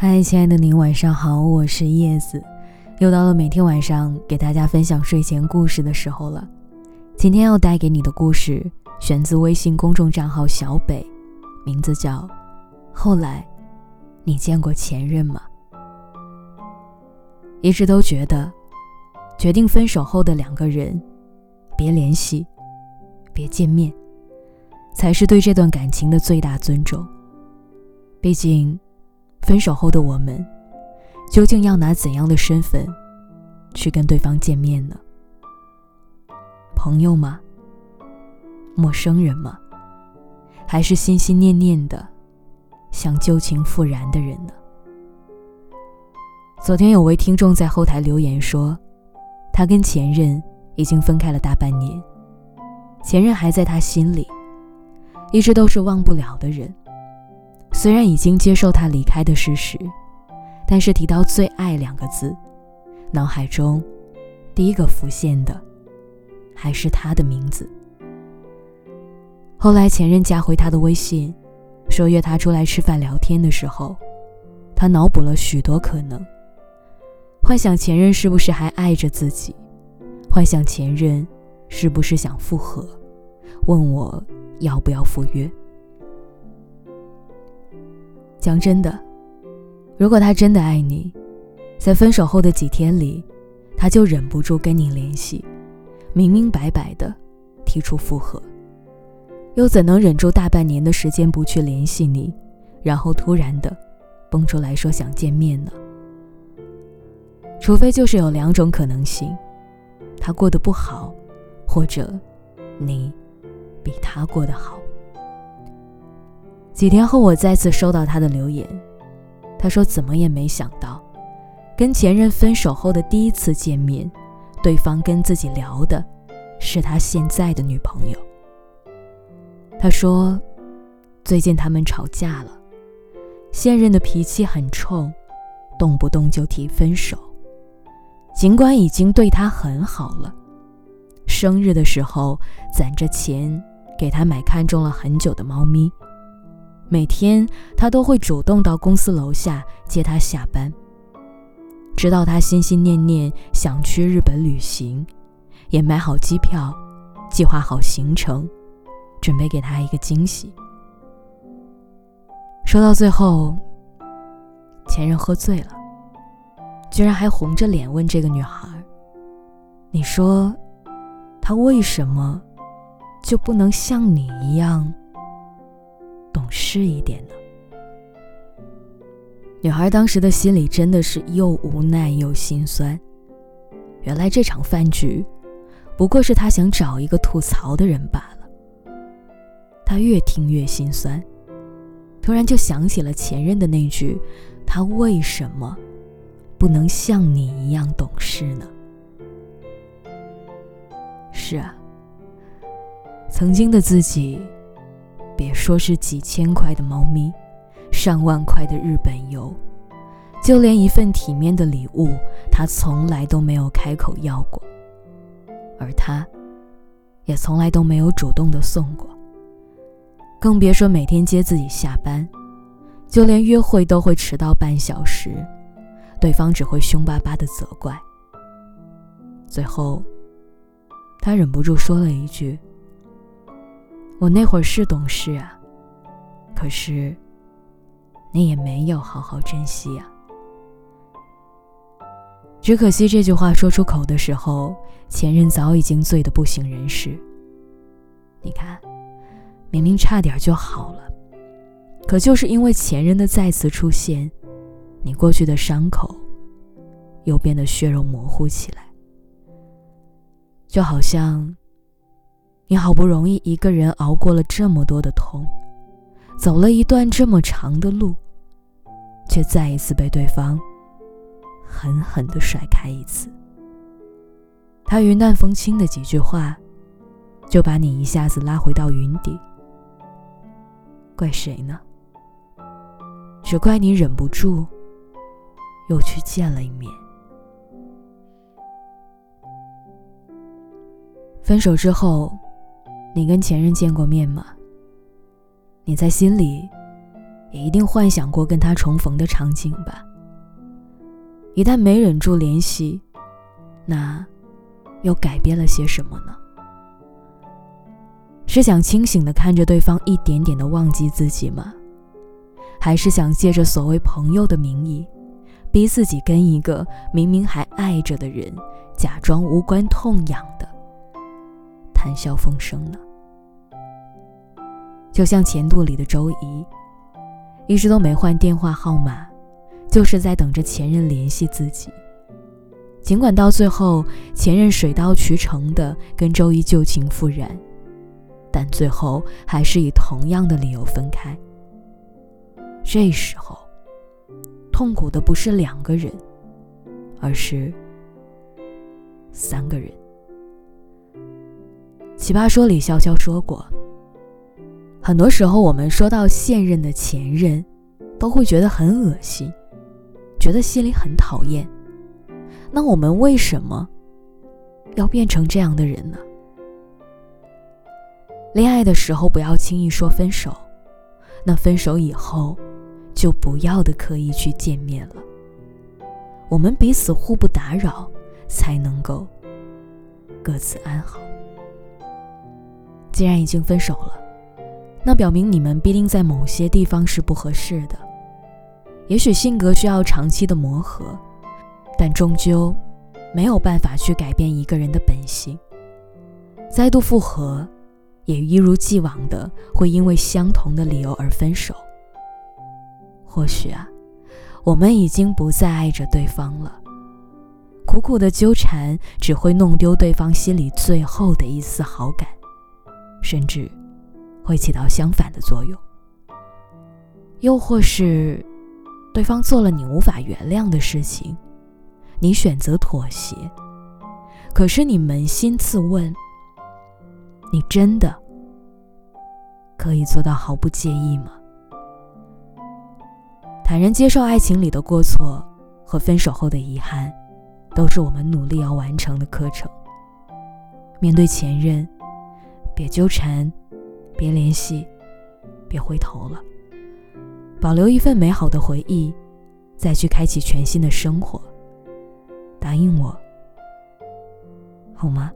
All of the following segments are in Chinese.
嗨，亲爱的您，晚上好，我是叶子，又到了每天晚上给大家分享睡前故事的时候了。今天要带给你的故事选自微信公众账号小北，名字叫《后来，你见过前任吗？》一直都觉得，决定分手后的两个人，别联系，别见面，才是对这段感情的最大尊重。毕竟。分手后的我们，究竟要拿怎样的身份去跟对方见面呢？朋友吗？陌生人吗？还是心心念念的、想旧情复燃的人呢？昨天有位听众在后台留言说，他跟前任已经分开了大半年，前任还在他心里，一直都是忘不了的人。虽然已经接受他离开的事实，但是提到“最爱”两个字，脑海中第一个浮现的还是他的名字。后来前任加回他的微信，说约他出来吃饭聊天的时候，他脑补了许多可能，幻想前任是不是还爱着自己，幻想前任是不是想复合，问我要不要赴约。讲真的，如果他真的爱你，在分手后的几天里，他就忍不住跟你联系，明明白白的提出复合，又怎能忍住大半年的时间不去联系你，然后突然的蹦出来说想见面呢？除非就是有两种可能性：他过得不好，或者你比他过得好。几天后，我再次收到他的留言，他说：“怎么也没想到，跟前任分手后的第一次见面，对方跟自己聊的，是他现在的女朋友。”他说：“最近他们吵架了，现任的脾气很冲，动不动就提分手。尽管已经对他很好了，生日的时候攒着钱给他买看中了很久的猫咪。”每天他都会主动到公司楼下接他下班，直到他心心念念想去日本旅行，也买好机票，计划好行程，准备给他一个惊喜。说到最后，前任喝醉了，居然还红着脸问这个女孩：“你说，他为什么就不能像你一样？”懂事一点呢。女孩当时的心里真的是又无奈又心酸。原来这场饭局，不过是她想找一个吐槽的人罢了。她越听越心酸，突然就想起了前任的那句：“他为什么不能像你一样懂事呢？”是啊，曾经的自己。别说是几千块的猫咪，上万块的日本游，就连一份体面的礼物，他从来都没有开口要过，而他，也从来都没有主动的送过。更别说每天接自己下班，就连约会都会迟到半小时，对方只会凶巴巴的责怪。最后，他忍不住说了一句。我那会儿是懂事啊，可是你也没有好好珍惜呀。只可惜这句话说出口的时候，前任早已经醉得不省人事。你看，明明差点就好了，可就是因为前任的再次出现，你过去的伤口又变得血肉模糊起来，就好像……你好不容易一个人熬过了这么多的痛，走了一段这么长的路，却再一次被对方狠狠的甩开一次。他云淡风轻的几句话，就把你一下子拉回到云底。怪谁呢？只怪你忍不住，又去见了一面。分手之后。你跟前任见过面吗？你在心里也一定幻想过跟他重逢的场景吧。一旦没忍住联系，那又改变了些什么呢？是想清醒的看着对方一点点的忘记自己吗？还是想借着所谓朋友的名义，逼自己跟一个明明还爱着的人，假装无关痛痒的谈笑风生呢？就像前度里的周怡，一直都没换电话号码，就是在等着前任联系自己。尽管到最后前任水到渠成的跟周怡旧情复燃，但最后还是以同样的理由分开。这时候，痛苦的不是两个人，而是三个人。奇葩说里潇潇说过，很多时候我们说到现任的前任，都会觉得很恶心，觉得心里很讨厌。那我们为什么要变成这样的人呢？恋爱的时候不要轻易说分手，那分手以后。就不要的刻意去见面了。我们彼此互不打扰，才能够各自安好。既然已经分手了，那表明你们必定在某些地方是不合适的。也许性格需要长期的磨合，但终究没有办法去改变一个人的本性。再度复合，也一如既往的会因为相同的理由而分手。或许啊，我们已经不再爱着对方了。苦苦的纠缠只会弄丢对方心里最后的一丝好感，甚至会起到相反的作用。又或是，对方做了你无法原谅的事情，你选择妥协。可是你扪心自问，你真的可以做到毫不介意吗？坦然接受爱情里的过错和分手后的遗憾，都是我们努力要完成的课程。面对前任，别纠缠，别联系，别回头了，保留一份美好的回忆，再去开启全新的生活。答应我，好吗？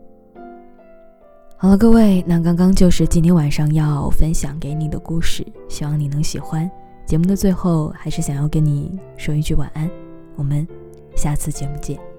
好了，各位，那刚刚就是今天晚上要分享给你的故事，希望你能喜欢。节目的最后，还是想要跟你说一句晚安，我们下次节目见。